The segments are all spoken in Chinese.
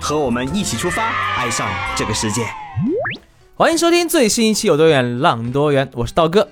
和我们一起出发，爱上这个世界。欢迎收听最新一期《有多远浪多远》，我是道哥。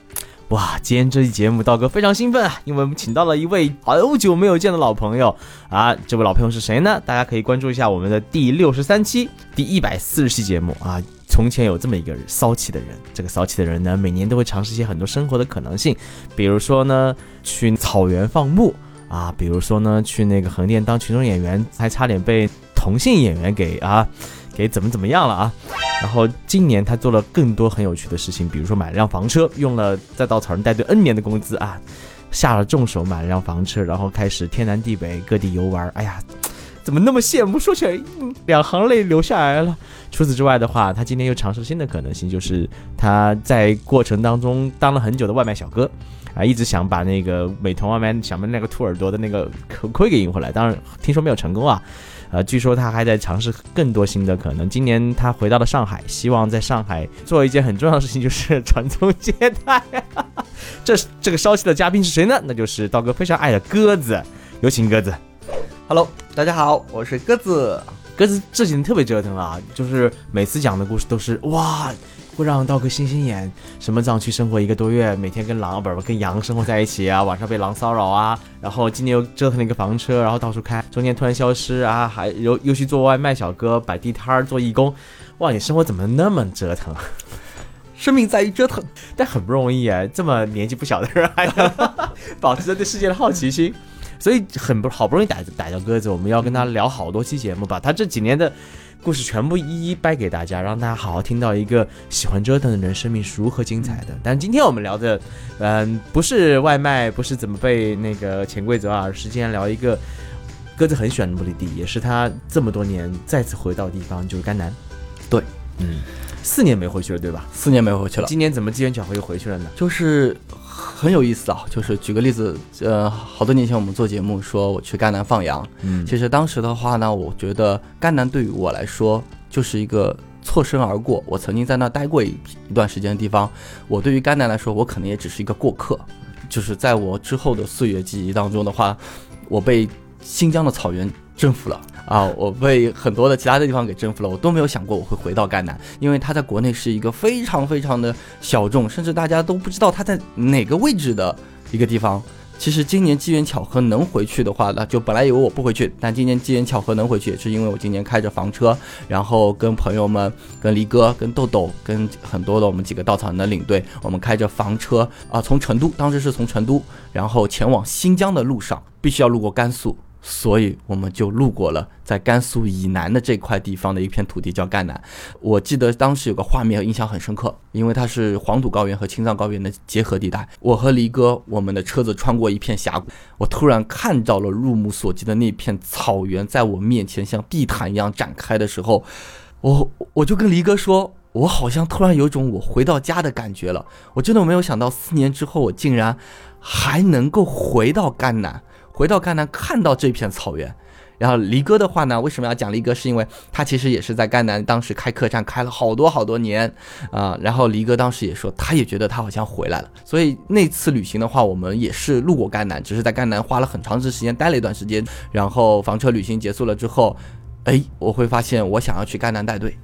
哇，今天这期节目道哥非常兴奋啊，因为我们请到了一位好久没有见的老朋友啊。这位老朋友是谁呢？大家可以关注一下我们的第六十三期、第一百四十期节目啊。从前有这么一个骚气的人，这个骚气的人呢，每年都会尝试一些很多生活的可能性，比如说呢，去草原放牧啊，比如说呢，去那个横店当群众演员，还差点被同性演员给啊。给怎么怎么样了啊？然后今年他做了更多很有趣的事情，比如说买了辆房车，用了在稻草人带队 N 年的工资啊，下了重手买了辆房车，然后开始天南地北各地游玩。哎呀，怎么那么羡慕？说起来两行泪流下来了。除此之外的话，他今天又尝试新的可能性，就是他在过程当中当了很久的外卖小哥啊，一直想把那个美团外卖想把那个兔耳朵的那个口亏给赢回来，当然听说没有成功啊。呃，据说他还在尝试更多新的可能。今年他回到了上海，希望在上海做一件很重要的事情，就是 传宗接代。这这个烧气的嘉宾是谁呢？那就是刀哥非常爱的鸽子，有请鸽子。Hello，大家好，我是鸽子。鸽子这几天特别折腾啊，就是每次讲的故事都是哇。会让道哥星星眼，什么藏区生活一个多月，每天跟狼不是跟羊生活在一起啊，晚上被狼骚扰啊，然后今年又折腾了一个房车，然后到处开，中间突然消失啊，还又又去做外卖小哥，摆地摊儿做义工，哇，你生活怎么那么折腾？生命在于折腾，但很不容易啊，这么年纪不小的人还 保持着对世界的好奇心，所以很不好不容易逮逮到鸽子，我们要跟他聊好多期节目，把他这几年的。故事全部一一掰给大家，让大家好好听到一个喜欢折腾的人生命是如何精彩的。但今天我们聊的，嗯，不是外卖，不是怎么被那个潜规则啊，是今天聊一个鸽子很喜欢的目的地，也是他这么多年再次回到的地方，就是甘南。对，嗯，四年没回去了，对吧？四年没回去了，今年怎么机缘巧合又回去了呢？就是。很有意思啊，就是举个例子，呃，好多年前我们做节目说我去甘南放羊，嗯，其实当时的话呢，我觉得甘南对于我来说就是一个错身而过，我曾经在那待过一一段时间的地方，我对于甘南来说，我可能也只是一个过客，就是在我之后的岁月记忆当中的话，我被新疆的草原征服了。啊，我被很多的其他的地方给征服了，我都没有想过我会回到甘南，因为它在国内是一个非常非常的小众，甚至大家都不知道它在哪个位置的一个地方。其实今年机缘巧合能回去的话，那就本来以为我不回去，但今年机缘巧合能回去，也是因为我今年开着房车，然后跟朋友们、跟黎哥、跟豆豆、跟很多的我们几个稻草人的领队，我们开着房车啊，从成都，当时是从成都，然后前往新疆的路上，必须要路过甘肃。所以我们就路过了在甘肃以南的这块地方的一片土地，叫赣南。我记得当时有个画面印象很深刻，因为它是黄土高原和青藏高原的结合地带。我和黎哥，我们的车子穿过一片峡谷，我突然看到了入目所及的那片草原，在我面前像地毯一样展开的时候，我我就跟黎哥说，我好像突然有种我回到家的感觉了。我真的没有想到，四年之后我竟然还能够回到赣南。回到甘南看到这片草原，然后离哥的话呢，为什么要讲离哥？是因为他其实也是在甘南当时开客栈开了好多好多年啊。然后离哥当时也说，他也觉得他好像回来了。所以那次旅行的话，我们也是路过甘南，只是在甘南花了很长时间待了一段时间。然后房车旅行结束了之后，哎，我会发现我想要去甘南带队。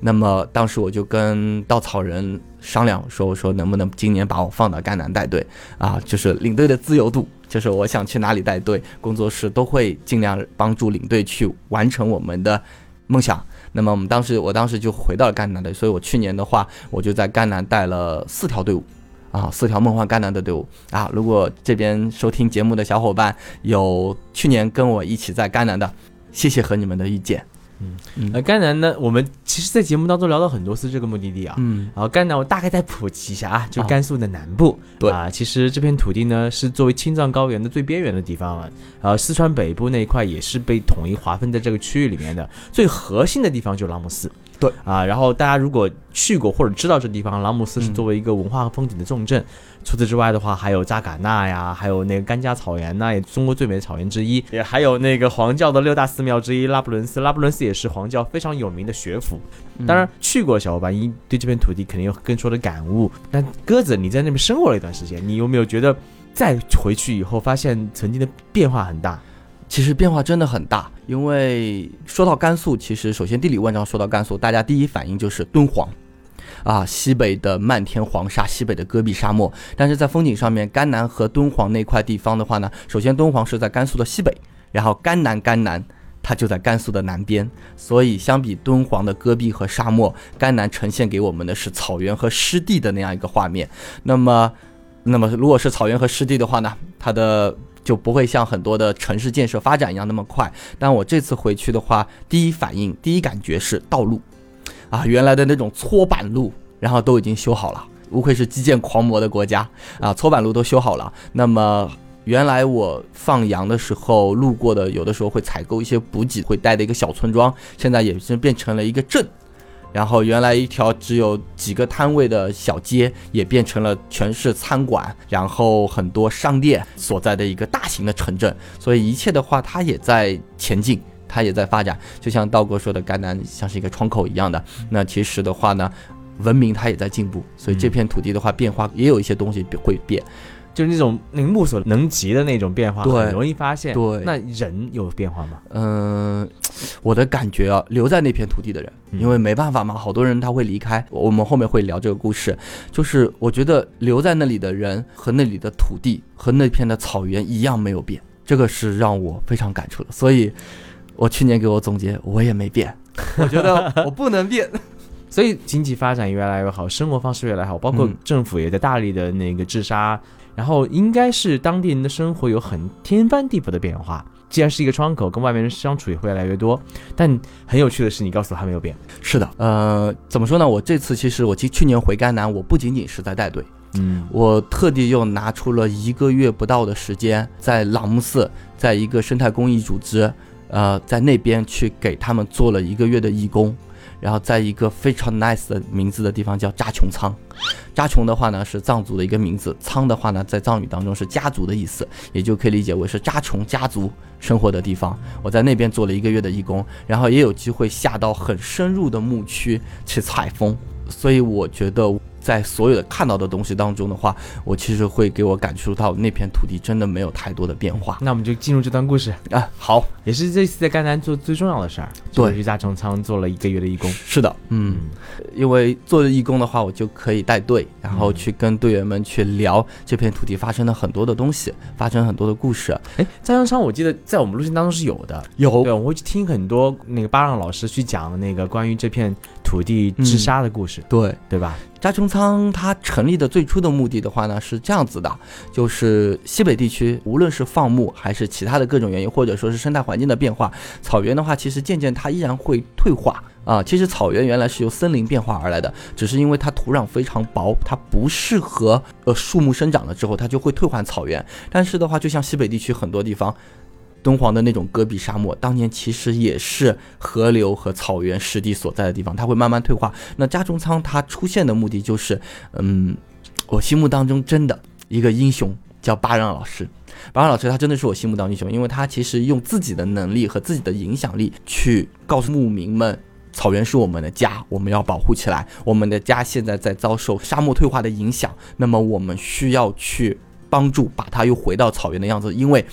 那么当时我就跟稻草人商量说：“我说能不能今年把我放到甘南带队啊？就是领队的自由度。”就是我想去哪里带队，工作室都会尽量帮助领队去完成我们的梦想。那么我们当时，我当时就回到了甘南队，所以我去年的话，我就在甘南带了四条队伍，啊，四条梦幻甘南的队伍啊。如果这边收听节目的小伙伴有去年跟我一起在甘南的，谢谢和你们的意见。嗯，那甘南呢？我们其实，在节目当中聊了很多次这个目的地啊。嗯，然后甘南，我大概再普及一下啊，就甘肃的南部。对啊，其实这片土地呢，是作为青藏高原的最边缘的地方啊。呃，四川北部那一块也是被统一划分在这个区域里面的。最核心的地方就是拉姆斯对啊，然后大家如果去过或者知道这地方，朗姆斯是作为一个文化和风景的重镇。除此之外的话，还有扎尕那呀，还有那个甘加草原呐，也中国最美的草原之一。也还有那个黄教的六大寺庙之一拉卜伦寺，拉卜伦寺也是黄教非常有名的学府。当然，去过小伙伴一对这片土地肯定有更多的感悟。但鸽子，你在那边生活了一段时间，你有没有觉得再回去以后发现曾经的变化很大？其实变化真的很大，因为说到甘肃，其实首先地理问章说到甘肃，大家第一反应就是敦煌。啊，西北的漫天黄沙，西北的戈壁沙漠。但是在风景上面，甘南和敦煌那块地方的话呢，首先敦煌是在甘肃的西北，然后甘南甘南它就在甘肃的南边。所以相比敦煌的戈壁和沙漠，甘南呈现给我们的是草原和湿地的那样一个画面。那么，那么如果是草原和湿地的话呢，它的就不会像很多的城市建设发展一样那么快。但我这次回去的话，第一反应、第一感觉是道路。啊，原来的那种搓板路，然后都已经修好了，无愧是基建狂魔的国家啊！搓板路都修好了。那么，原来我放羊的时候路过的，有的时候会采购一些补给，会带的一个小村庄，现在也是变成了一个镇。然后，原来一条只有几个摊位的小街，也变成了全是餐馆，然后很多商店所在的一个大型的城镇。所以，一切的话，它也在前进。它也在发展，就像道哥说的，甘南像是一个窗口一样的。那其实的话呢，文明它也在进步，所以这片土地的话，变化也有一些东西会变，就是那种那目所能及的那种变化，对，很容易发现。对，那人有变化吗？嗯，我的感觉啊，留在那片土地的人，因为没办法嘛，好多人他会离开。我们后面会聊这个故事，就是我觉得留在那里的人和那里的土地和那片的草原一样没有变，这个是让我非常感触的，所以。我去年给我总结，我也没变，我觉得我不能变，所以经济发展越来越好，生活方式越来越好，包括政府也在大力的那个治沙，然后应该是当地人的生活有很天翻地覆的变化。既然是一个窗口，跟外面人相处也会越来越多。但很有趣的是，你告诉我还没有变。是的，呃，怎么说呢？我这次其实我去去年回甘南，我不仅仅是在带队，嗯，我特地又拿出了一个月不到的时间，在朗木寺，在一个生态公益组织。呃，在那边去给他们做了一个月的义工，然后在一个非常 nice 的名字的地方叫扎琼仓，扎琼的话呢是藏族的一个名字，仓的话呢在藏语当中是家族的意思，也就可以理解为是扎琼家族生活的地方。我在那边做了一个月的义工，然后也有机会下到很深入的牧区去采风，所以我觉得。在所有的看到的东西当中的话，我其实会给我感受到那片土地真的没有太多的变化。那我们就进入这段故事啊，好，也是这次在甘南做最重要的事儿，对，去加成仓做了一个月的义工。是的，嗯，因为做义工的话，我就可以带队，然后去跟队员们去聊这片土地发生了很多的东西，发生很多的故事。哎，加成仓我记得在我们路线当中是有的，有，对，我会去听很多那个巴让老师去讲那个关于这片土地治沙的故事，对，对吧？扎琼仓它成立的最初的目的的话呢是这样子的，就是西北地区无论是放牧还是其他的各种原因，或者说是生态环境的变化，草原的话其实渐渐它依然会退化啊。其实草原原来是由森林变化而来的，只是因为它土壤非常薄，它不适合呃树木生长了之后，它就会退换草原。但是的话，就像西北地区很多地方。敦煌的那种戈壁沙漠，当年其实也是河流和草原湿地所在的地方，它会慢慢退化。那加中仓它出现的目的就是，嗯，我心目当中真的一个英雄叫巴让老师。巴让老师他真的是我心目当英雄，因为他其实用自己的能力和自己的影响力去告诉牧民们，草原是我们的家，我们要保护起来。我们的家现在在遭受沙漠退化的影响，那么我们需要去帮助把它又回到草原的样子，因为。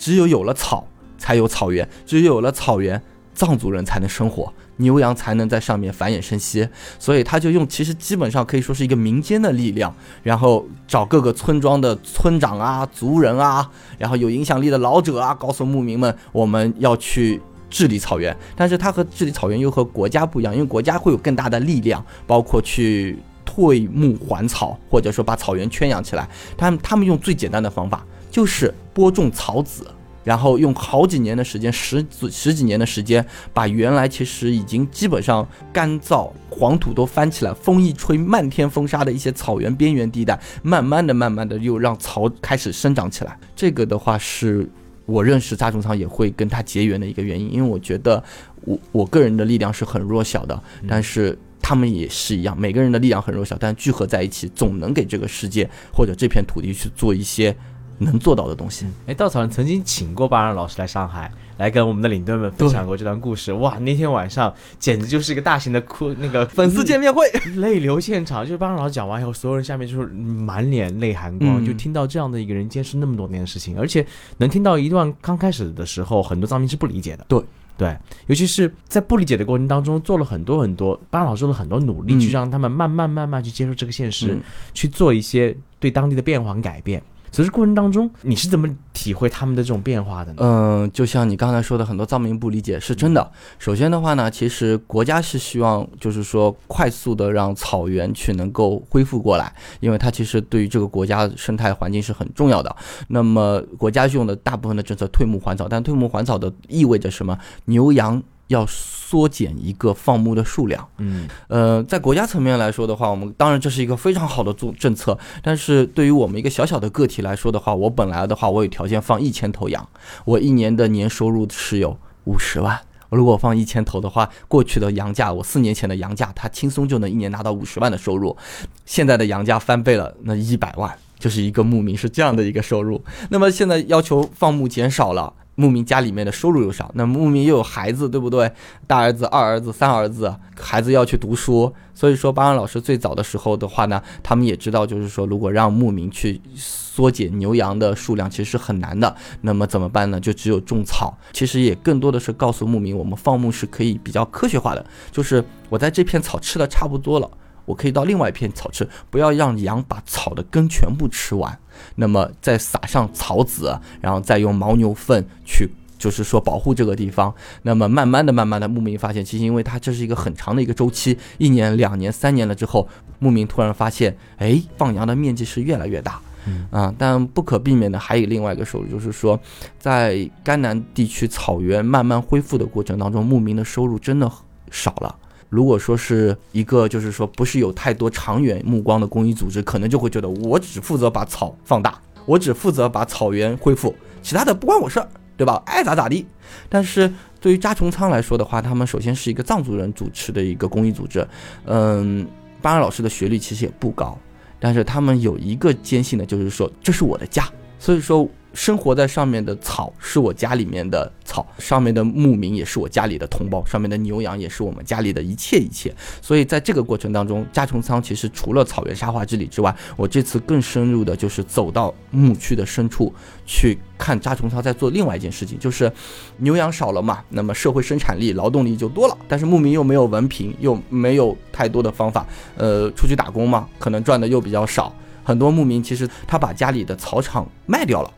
只有有了草，才有草原；只有有了草原，藏族人才能生活，牛羊才能在上面繁衍生息。所以他就用，其实基本上可以说是一个民间的力量，然后找各个村庄的村长啊、族人啊，然后有影响力的老者啊，告诉牧民们，我们要去治理草原。但是他和治理草原又和国家不一样，因为国家会有更大的力量，包括去退牧还草，或者说把草原圈养起来。他们他们用最简单的方法。就是播种草籽，然后用好几年的时间，十十几年的时间，把原来其实已经基本上干燥、黄土都翻起来，风一吹漫天风沙的一些草原边缘地带，慢慢的、慢慢的又让草开始生长起来。这个的话是。我认识扎中仓也会跟他结缘的一个原因，因为我觉得我我个人的力量是很弱小的，但是他们也是一样，每个人的力量很弱小，但聚合在一起，总能给这个世界或者这片土地去做一些能做到的东西。哎，稻草人曾经请过巴尔老师来上海，来跟我们的领队们分享过这段故事。哇，那天晚上简直就是一个大型的哭那个粉丝见面会，泪流现场。就是巴尔老师讲完以后，所有人下面就是满脸泪含光，嗯就听到这样的一个人坚持那么多年的事情，而且能听到一段刚开始的时候，很多藏民是不理解的。对。对，尤其是在不理解的过程当中，做了很多很多，巴尔老师做了很多努力，嗯去让他们慢慢慢慢去接受这个现实，嗯去做一些对当地的变化和改变。所以这过程当中，你是怎么体会他们的这种变化的呢？嗯，就像你刚才说的，很多藏民不理解是真的。首先的话呢，其实国家是希望，就是说快速的让草原去能够恢复过来，因为它其实对于这个国家生态环境是很重要的。那么国家用的大部分的政策退牧还草，但退牧还草的意味着什么？牛羊要缩减一个放牧的数量。嗯呃，在国家层面来说的话，我们当然这是一个非常好的政政策，但是对于我们一个小小的个体来说的话，我本来的话，我有条件放一千头羊，我一年的年收入是有五十万。如果我放一千头的话，过去的羊价，我四年前的羊价，它轻松就能一年拿到五十万的收入。现在的羊价翻倍了，那一百万就是一个牧民是这样的一个收入。那么现在要求放牧减少了。牧民家里面的收入又少，那牧民又有孩子，对不对？大儿子、二儿子、三儿子，孩子要去读书，所以说巴恩老师最早的时候的话呢，他们也知道，就是说如果让牧民去缩减牛羊的数量，其实是很难的。那么怎么办呢？就只有种草。其实也更多的是告诉牧民，我们放牧是可以比较科学化的，就是我在这片草吃的差不多了。我可以到另外一片草吃，不要让羊把草的根全部吃完。那么再撒上草籽，然后再用牦牛粪去，就是说保护这个地方。那么慢慢的、慢慢的，牧民发现，其实因为它这是一个很长的一个周期，一年、两年、三年了之后，牧民突然发现，哎，放羊的面积是越来越大。嗯啊，但不可避免的还有另外一个收入，就是说，在甘南地区草原慢慢恢复的过程当中，牧民的收入真的少了。如果说是一个，就是说不是有太多长远目光的公益组织，可能就会觉得我只负责把草放大，我只负责把草原恢复，其他的不关我事儿，对吧？爱咋咋地。但是对于扎琼仓来说的话，他们首先是一个藏族人主持的一个公益组织，嗯，巴尔老师的学历其实也不高，但是他们有一个坚信的，就是说这是我的家，所以说。生活在上面的草是我家里面的草，上面的牧民也是我家里的同胞，上面的牛羊也是我们家里的一切一切。所以在这个过程当中，加重仓其实除了草原沙化之旅之外，我这次更深入的就是走到牧区的深处去看扎重仓在做另外一件事情，就是牛羊少了嘛，那么社会生产力、劳动力就多了，但是牧民又没有文凭，又没有太多的方法，呃，出去打工嘛，可能赚的又比较少。很多牧民其实他把家里的草场卖掉了。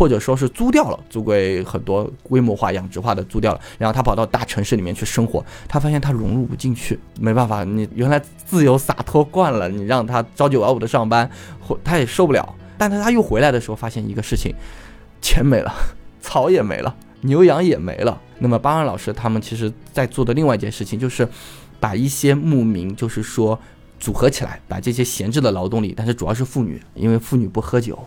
或者说是租掉了，租给很多规模化养殖化的租掉了，然后他跑到大城市里面去生活，他发现他融入不进去，没办法，你原来自由洒脱惯了，你让他朝九晚五的上班，他也受不了。但是他又回来的时候，发现一个事情，钱没了，草也没了，牛羊也没了。那么巴安老师他们其实在做的另外一件事情，就是把一些牧民，就是说组合起来，把这些闲置的劳动力，但是主要是妇女，因为妇女不喝酒。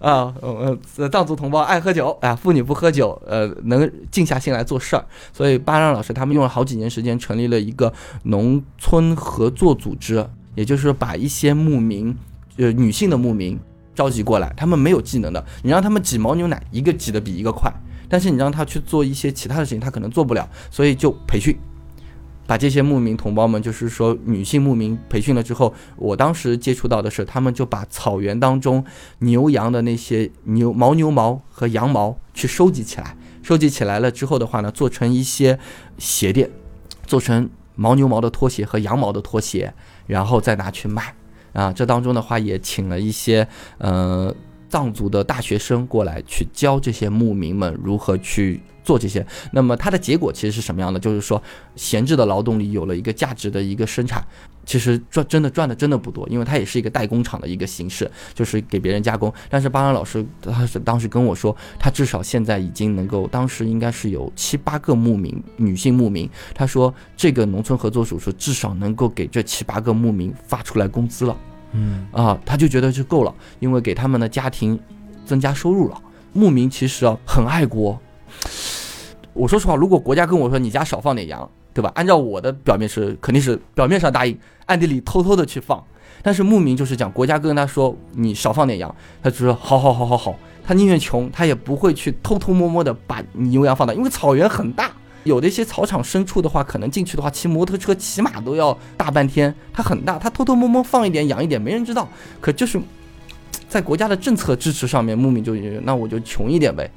啊，呃，藏族同胞爱喝酒啊，妇女不喝酒，呃，能静下心来做事儿。所以巴让老师他们用了好几年时间，成立了一个农村合作组织，也就是把一些牧民，呃，女性的牧民召集过来，他们没有技能的，你让他们挤牦牛奶，一个挤得比一个快，但是你让他去做一些其他的事情，他可能做不了，所以就培训。把这些牧民同胞们，就是说女性牧民培训了之后，我当时接触到的是，他们就把草原当中牛羊的那些牛牦牛毛和羊毛去收集起来，收集起来了之后的话呢，做成一些鞋垫，做成牦牛毛的拖鞋和羊毛的拖鞋，然后再拿去卖。啊，这当中的话也请了一些呃藏族的大学生过来去教这些牧民们如何去。做这些，那么它的结果其实是什么样的？就是说，闲置的劳动力有了一个价值的一个生产，其实赚真的赚的真的不多，因为它也是一个代工厂的一个形式，就是给别人加工。但是巴安老师他是当时跟我说，他至少现在已经能够，当时应该是有七八个牧民，女性牧民，他说这个农村合作组织至少能够给这七八个牧民发出来工资了，嗯啊，他就觉得就够了，因为给他们的家庭增加收入了。牧民其实啊很爱国。我说实话，如果国家跟我说你家少放点羊，对吧？按照我的表面是肯定是表面上答应，暗地里偷偷的去放。但是牧民就是讲，国家跟他说你少放点羊，他就说好好好好好，他宁愿穷，他也不会去偷偷摸摸的把牛羊放到，因为草原很大，有的一些草场深处的话，可能进去的话骑摩托车起码都要大半天，它很大，他偷偷摸摸放一点养一点，没人知道。可就是在国家的政策支持上面，牧民就那我就穷一点呗。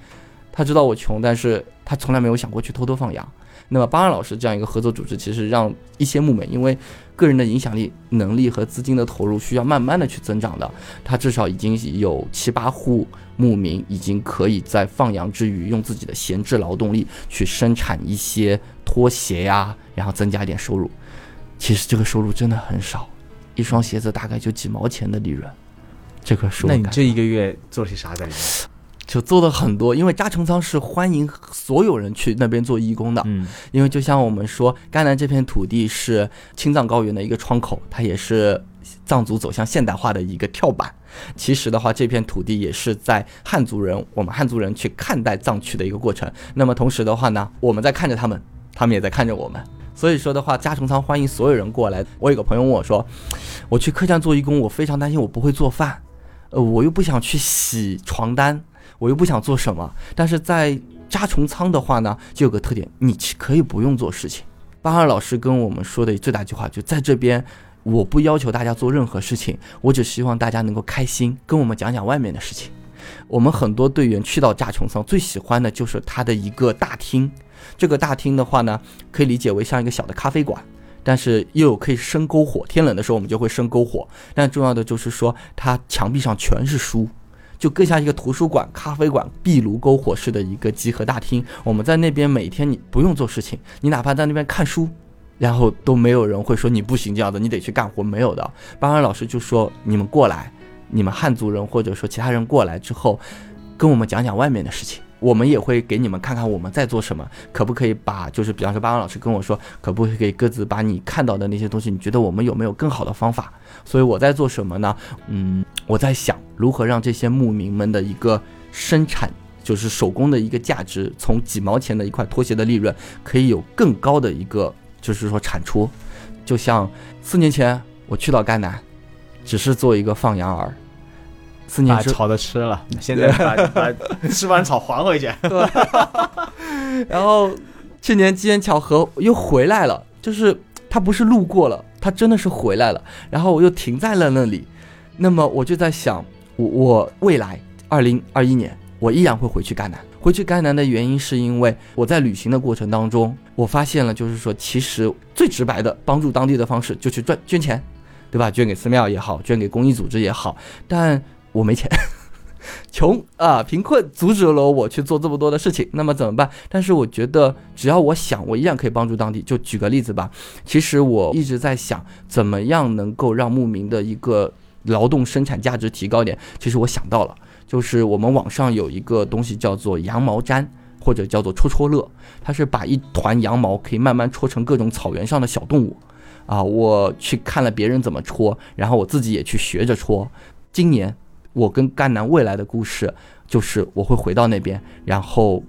他知道我穷，但是他从来没有想过去偷偷放羊。那么巴尔老师这样一个合作组织，其实让一些牧民，因为个人的影响力、能力和资金的投入需要慢慢的去增长的，他至少已经有七八户牧民已经可以在放羊之余，用自己的闲置劳动力去生产一些拖鞋呀，然后增加一点收入。其实这个收入真的很少，一双鞋子大概就几毛钱的利润。这个是那你这一个月做了些啥在里面？就做了很多，因为扎成仓是欢迎所有人去那边做义工的。嗯，因为就像我们说，甘南这片土地是青藏高原的一个窗口，它也是藏族走向现代化的一个跳板。其实的话，这片土地也是在汉族人，我们汉族人去看待藏区的一个过程。那么同时的话呢，我们在看着他们，他们也在看着我们。所以说的话，加成仓欢迎所有人过来。我有个朋友问我说，我去客栈做义工，我非常担心我不会做饭，呃，我又不想去洗床单。我又不想做什么，但是在扎虫仓的话呢，就有个特点，你可以不用做事情。巴尔老师跟我们说的最大一句话，就在这边，我不要求大家做任何事情，我只希望大家能够开心，跟我们讲讲外面的事情。我们很多队员去到扎虫仓，最喜欢的就是它的一个大厅。这个大厅的话呢，可以理解为像一个小的咖啡馆，但是又有可以生篝火。天冷的时候，我们就会生篝火。但重要的就是说，它墙壁上全是书。就更像一个图书馆、咖啡馆、壁炉篝火式的一个集合大厅。我们在那边每天你不用做事情，你哪怕在那边看书，然后都没有人会说你不行这样的，你得去干活，没有的。巴尔老师就说：“你们过来，你们汉族人或者说其他人过来之后，跟我们讲讲外面的事情。”我们也会给你们看看我们在做什么，可不可以把就是比方说巴王老师跟我说，可不可以各自把你看到的那些东西，你觉得我们有没有更好的方法？所以我在做什么呢？嗯，我在想如何让这些牧民们的一个生产，就是手工的一个价值，从几毛钱的一块拖鞋的利润，可以有更高的一个就是说产出。就像四年前我去到甘南，只是做一个放羊儿。四年把草的吃了，现在把把吃完草还回去。对，然后去年机缘巧合又回来了，就是他不是路过了，他真的是回来了。然后我又停在了那里，那么我就在想，我我未来二零二一年我依然会回去甘南。回去甘南的原因是因为我在旅行的过程当中，我发现了，就是说其实最直白的帮助当地的方式就去赚捐钱，对吧？捐给寺庙也好，捐给公益组织也好，但。我没钱，穷啊，贫困阻止了我去做这么多的事情。那么怎么办？但是我觉得，只要我想，我依然可以帮助当地。就举个例子吧，其实我一直在想，怎么样能够让牧民的一个劳动生产价值提高点。其实我想到了，就是我们网上有一个东西叫做羊毛毡，或者叫做戳戳乐，它是把一团羊毛可以慢慢戳成各种草原上的小动物。啊，我去看了别人怎么戳，然后我自己也去学着戳。今年。我跟甘南未来的故事，就是我会回到那边，然后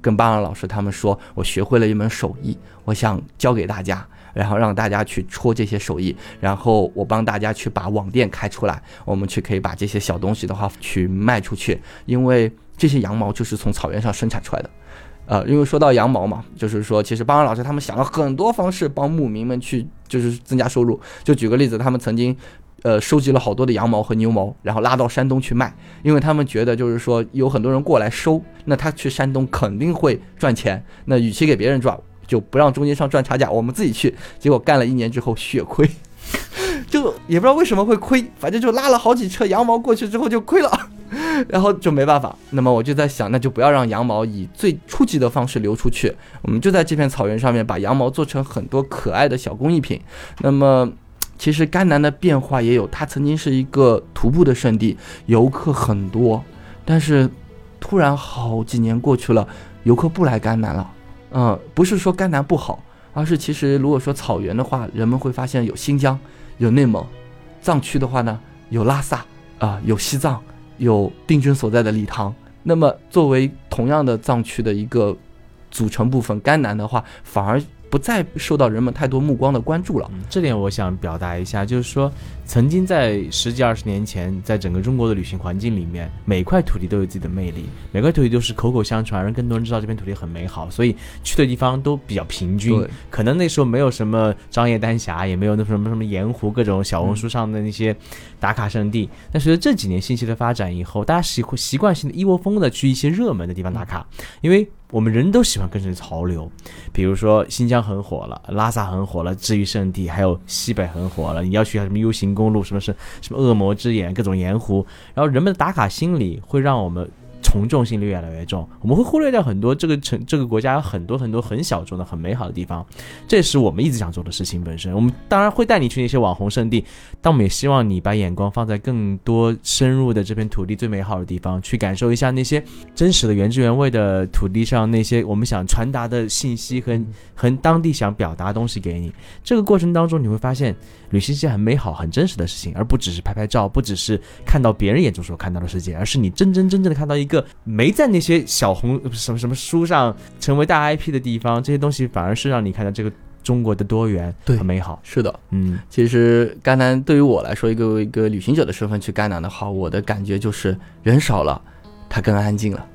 跟巴尔老师他们说，我学会了一门手艺，我想教给大家，然后让大家去戳这些手艺，然后我帮大家去把网店开出来，我们去可以把这些小东西的话去卖出去，因为这些羊毛就是从草原上生产出来的，呃，因为说到羊毛嘛，就是说其实巴尔老师他们想了很多方式帮牧民们去就是增加收入，就举个例子，他们曾经。呃，收集了好多的羊毛和牛毛，然后拉到山东去卖，因为他们觉得就是说有很多人过来收，那他去山东肯定会赚钱。那与其给别人赚，就不让中间商赚差价，我们自己去。结果干了一年之后血亏，就也不知道为什么会亏，反正就拉了好几车羊毛过去之后就亏了，然后就没办法。那么我就在想，那就不要让羊毛以最初级的方式流出去，我们就在这片草原上面把羊毛做成很多可爱的小工艺品。那么。其实甘南的变化也有，它曾经是一个徒步的圣地，游客很多，但是突然好几年过去了，游客不来甘南了。嗯，不是说甘南不好，而是其实如果说草原的话，人们会发现有新疆，有内蒙，藏区的话呢有拉萨啊，有西藏，有定军所在的理塘。那么作为同样的藏区的一个组成部分，甘南的话反而不再受到人们太多目光的关注了。嗯，这点我想表达一下，就是说，曾经在十几二十年前，在整个中国的旅行环境里面，每块土地都有自己的魅力，每块土地都是口口相传，让更多人知道这片土地很美好，所以去的地方都比较平均。可能那时候没有什么张掖丹霞，也没有那什么什么盐湖各种小红书上的那些打卡圣地。但随着这几年信息的发展以后，大家习习惯性的一窝蜂的去一些热门的地方打卡，因为我们人都喜欢跟着潮流。比如说新疆很火了，拉萨很火了，治愈圣地，还有西北很火了。你要去什么 U 型公路，什么是什么恶魔之眼，各种盐湖，然后人们的打卡心理会让我们。从众心理越来越重，我们会忽略掉很多这个城这个国家有很多很多很小众的很美好的地方，这是我们一直想做的事情本身。我们当然会带你去那些网红圣地，但我们也希望你把眼光放在更多深入的这片土地最美好的地方，去感受一下那些真实的原汁原味的土地上那些我们想传达的信息和和当地想表达的东西给你。这个过程当中，你会发现旅行是件很美好、很真实的事情，而不只是拍拍照，不只是看到别人眼中所看到的世界，而是你真真正正的看到一个。没在那些小红什么什么书上成为大 IP 的地方，这些东西反而是让你看到这个中国的多元很美好。是的，嗯，其实甘南对于我来说，一个一个旅行者的身份去甘南的话，我的感觉就是人少了，它更安静了，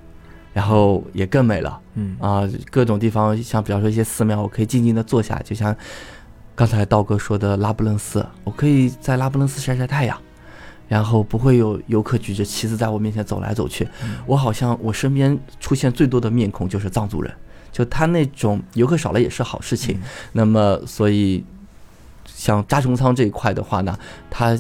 然后也更美了。嗯啊，各种地方像比方说一些寺庙，我可以静静的坐下，就像刚才道哥说的拉卜楞寺，我可以在拉卜楞寺晒晒太阳。然后不会有游客举着旗子在我面前走来走去，我好像我身边出现最多的面孔就是藏族人，就他那种游客少了也是好事情。那么所以像扎穷仓这一块的话呢，他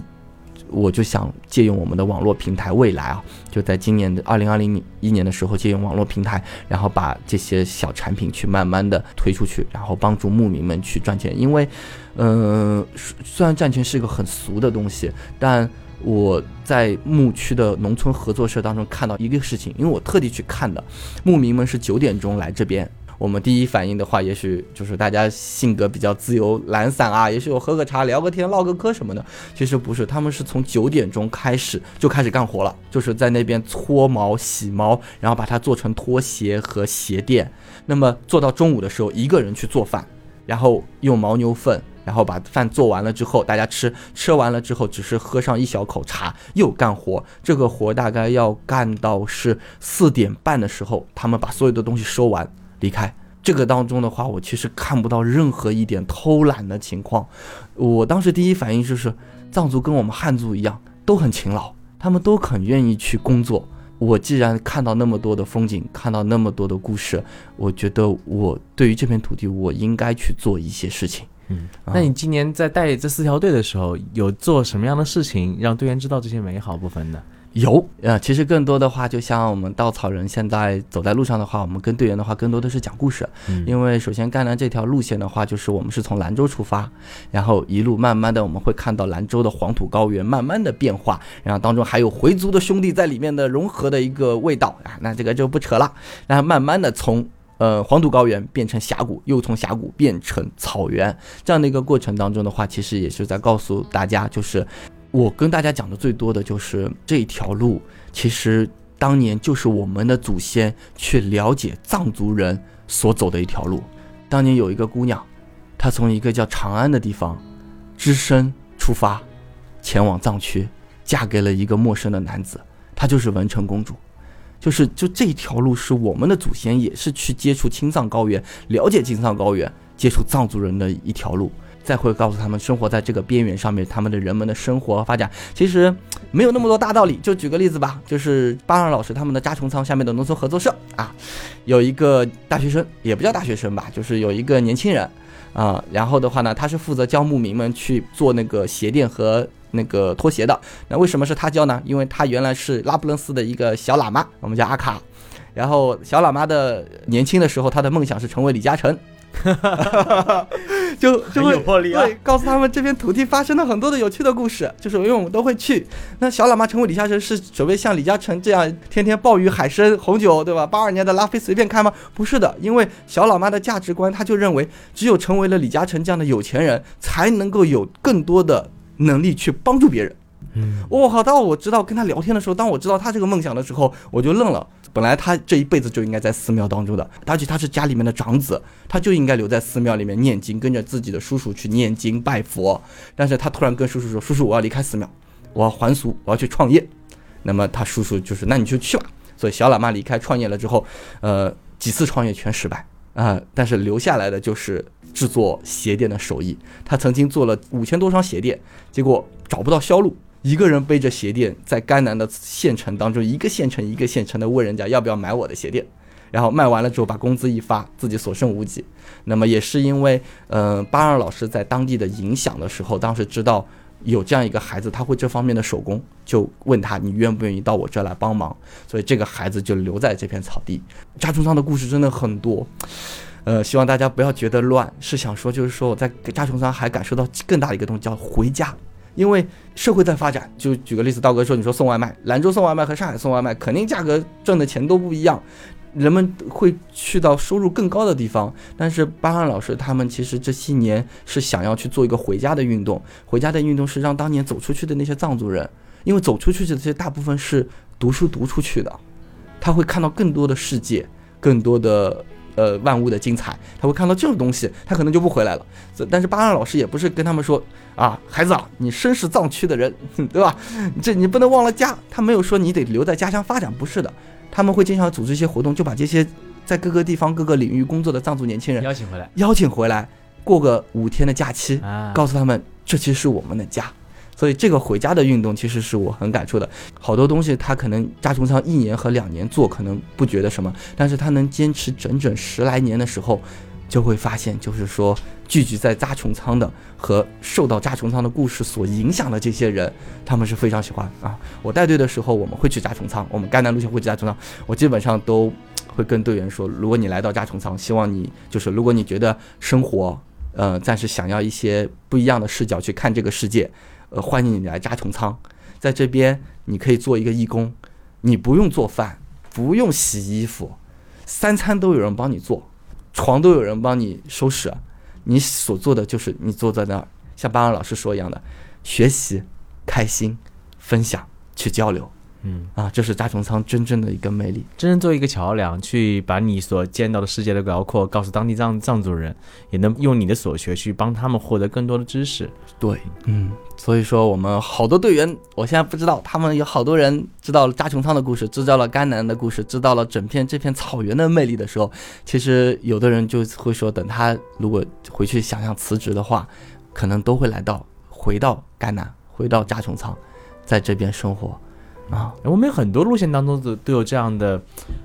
我就想借用我们的网络平台未来啊，就在今年的二零二零一年的时候，借用网络平台，然后把这些小产品去慢慢的推出去，然后帮助牧民们去赚钱。因为，嗯，虽然赚钱是一个很俗的东西，但我在牧区的农村合作社当中看到一个事情，因为我特地去看的，牧民们是九点钟来这边。我们第一反应的话，也许就是大家性格比较自由懒散啊，也许我喝个茶、聊个天、唠个嗑什么的。其实不是，他们是从九点钟开始就开始干活了，就是在那边搓毛、洗毛，然后把它做成拖鞋和鞋垫。那么做到中午的时候，一个人去做饭，然后用牦牛粪。然后把饭做完了之后，大家吃，吃完了之后只是喝上一小口茶，又干活。这个活大概要干到是四点半的时候，他们把所有的东西收完离开。这个当中的话，我其实看不到任何一点偷懒的情况。我当时第一反应就是，藏族跟我们汉族一样，都很勤劳，他们都很愿意去工作。我既然看到那么多的风景，看到那么多的故事，我觉得我对于这片土地，我应该去做一些事情。嗯，那你今年在带这四条队的时候，有做什么样的事情让队员知道这些美好部分呢？有，呃，其实更多的话，就像我们稻草人现在走在路上的话，我们跟队员的话，更多的是讲故事。嗯因为首先甘南这条路线的话，就是我们是从兰州出发，然后一路慢慢的我们会看到兰州的黄土高原慢慢的变化，然后当中还有回族的兄弟在里面的融合的一个味道啊，那这个就不扯了，然后慢慢的从。呃，黄土高原变成峡谷，又从峡谷变成草原，这样的一个过程当中的话，其实也是在告诉大家，就是我跟大家讲的最多的就是这一条路，其实当年就是我们的祖先去了解藏族人所走的一条路。当年有一个姑娘，她从一个叫长安的地方，只身出发，前往藏区，嫁给了一个陌生的男子，她就是文成公主。就是就这一条路是我们的祖先也是去接触青藏高原，了解青藏高原，接触藏族人的一条路，再会告诉他们生活在这个边缘上面，他们的人们的生活和发展其实没有那么多大道理。就举个例子吧，就是巴让老师他们的扎虫仓下面的农村合作社啊，有一个大学生，也不叫大学生吧，就是有一个年轻人啊，然后的话呢，他是负责教牧民们去做那个鞋垫和。那个拖鞋的，那为什么是他教呢？因为他原来是拉布楞斯的一个小喇嘛，我们叫阿卡。然后小喇嘛的年轻的时候，他的梦想是成为李嘉诚，就 就会对告诉他们这片土地发生了很多的有趣的故事，就是因为我们都会去。那小喇嘛成为李嘉诚是准备像李嘉诚这样天天鲍鱼海参红酒，对吧？八二年的拉菲随便开吗？不是的，因为小喇嘛的价值观，他就认为只有成为了李嘉诚这样的有钱人，才能够有更多的。能力去帮助别人，嗯，我靠！当我知道跟他聊天的时候，当我知道他这个梦想的时候，我就愣了。本来他这一辈子就应该在寺庙当中的，而且他是家里面的长子，他就应该留在寺庙里面念经，跟着自己的叔叔去念经拜佛。但是他突然跟叔叔说：“叔叔，我要离开寺庙，我要还俗，我要去创业。”那么他叔叔就是：“那你就去吧。”所以小喇嘛离开创业了之后，呃，几次创业全失败啊、但是留下来的就是制作鞋垫的手艺。他曾经做了五千多双鞋垫，结果找不到销路，一个人背着鞋垫在甘南的县城当中，一个县城一个县城的问人家要不要买我的鞋垫，然后卖完了之后把工资一发，自己所剩无几。那么也是因为，呃，巴尔老师在当地的影响的时候，当时知道有这样一个孩子，他会这方面的手工，就问他你愿不愿意到我这来帮忙，所以这个孩子就留在这片草地。扎冲仓的故事真的很多。呃，希望大家不要觉得乱，是想说，就是说我在扎冲仓还感受到更大的一个东西，叫回家。因为社会在发展，就举个例子，道哥说，你说送外卖，兰州送外卖和上海送外卖，肯定价格挣的钱都不一样，人们会去到收入更高的地方。但是巴汉老师他们其实这些年是想要去做一个回家的运动，回家的运动是让当年走出去的那些藏族人，因为走出去的这些大部分是读书读出去的，他会看到更多的世界，更多的。呃，万物的精彩，他会看到这种东西，他可能就不回来了。这但是巴汉老师也不是跟他们说啊，孩子啊，你身是藏区的人，对吧？这你不能忘了家。他没有说你得留在家乡发展，不是的。他们会经常组织一些活动，就把这些在各个地方、各个领域工作的藏族年轻人邀请回来邀请回来，过个五天的假期，啊，告诉他们这其实是我们的家。所以这个回家的运动其实是我很感触的。好多东西他可能扎冲仓一年和两年做可能不觉得什么，但是他能坚持整整十来年的时候，就会发现，就是说聚集在扎冲仓的和受到扎冲仓的故事所影响的这些人，他们是非常喜欢啊。我带队的时候，我们会去扎冲仓，我们甘南路线会去扎冲仓，我基本上都会跟队员说，如果你来到扎冲仓，希望你就是如果你觉得生活，呃，暂时想要一些不一样的视角去看这个世界。呃，欢迎你来扎虫仓，在这边你可以做一个义工，你不用做饭，不用洗衣服，三餐都有人帮你做，床都有人帮你收拾，你所做的就是你坐在那儿，像巴尔老师说一样的，学习、开心、分享、去交流，嗯啊，这是扎虫仓真正的一个魅力。真正做一个桥梁，去把你所见到的世界的辽阔告诉当地藏藏族人，也能用你的所学去帮他们获得更多的知识。对，嗯，所以说我们好多队员，我现在不知道，他们有好多人知道了扎琼仓的故事，知道了甘南的故事，知道了整片这片草原的魅力的时候，其实有的人就会说，等他如果回去想想辞职的话，可能都会来到回到甘南，回到扎琼仓，在这边生活啊。我们有很多路线当中都都有这样的，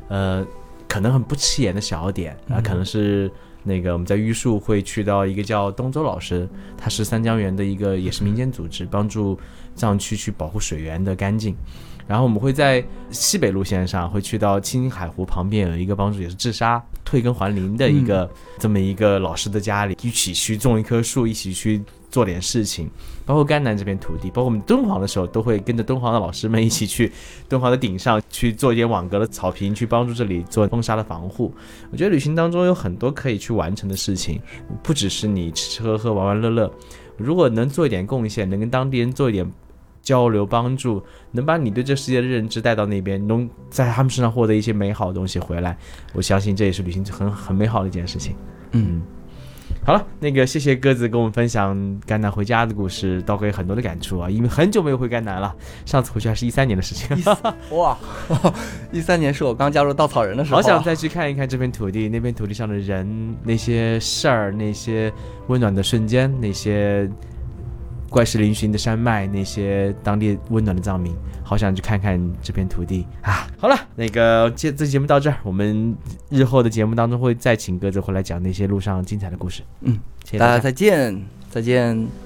呃，可能很不起眼的小点啊，嗯可能是那个我们在玉树会去到一个叫东周老师，他是三江源的一个也是民间组织，帮助藏区去保护水源的干净。然后我们会在西北路线上会去到青海湖旁边有一个帮助也是治沙退耕还林的一个、这么一个老师的家里，一起去种一棵树，一起去做点事情。包括甘南这片土地，包括我们敦煌的时候，都会跟着敦煌的老师们一起去敦煌的顶上去做一点网格的草坪，去帮助这里做风沙的防护。我觉得旅行当中有很多可以去完成的事情，不只是你吃吃喝喝玩玩乐乐。如果能做一点贡献，能跟当地人做一点交流帮助，能把你对这世界的认知带到那边，能在他们身上获得一些美好的东西回来，我相信这也是旅行很很美好的一件事情。嗯，好了，那个谢谢鸽子跟我们分享甘南回家的故事，道哥有很多的感触啊，因为很久没有回甘南了，上次回去还是一三年的事情，哇，一三年是我刚加入稻草人的时候，好想再去看一看这片土地，那片土地上的人，那些事儿，那些温暖的瞬间，那些怪石嶙峋的山脉，那些当地温暖的藏民，好想去看看这片土地啊！好了，那个这这期节目到这儿，我们日后的节目当中会再请鸽子回来讲那些路上精彩的故事。嗯，谢谢。大家再见，再见。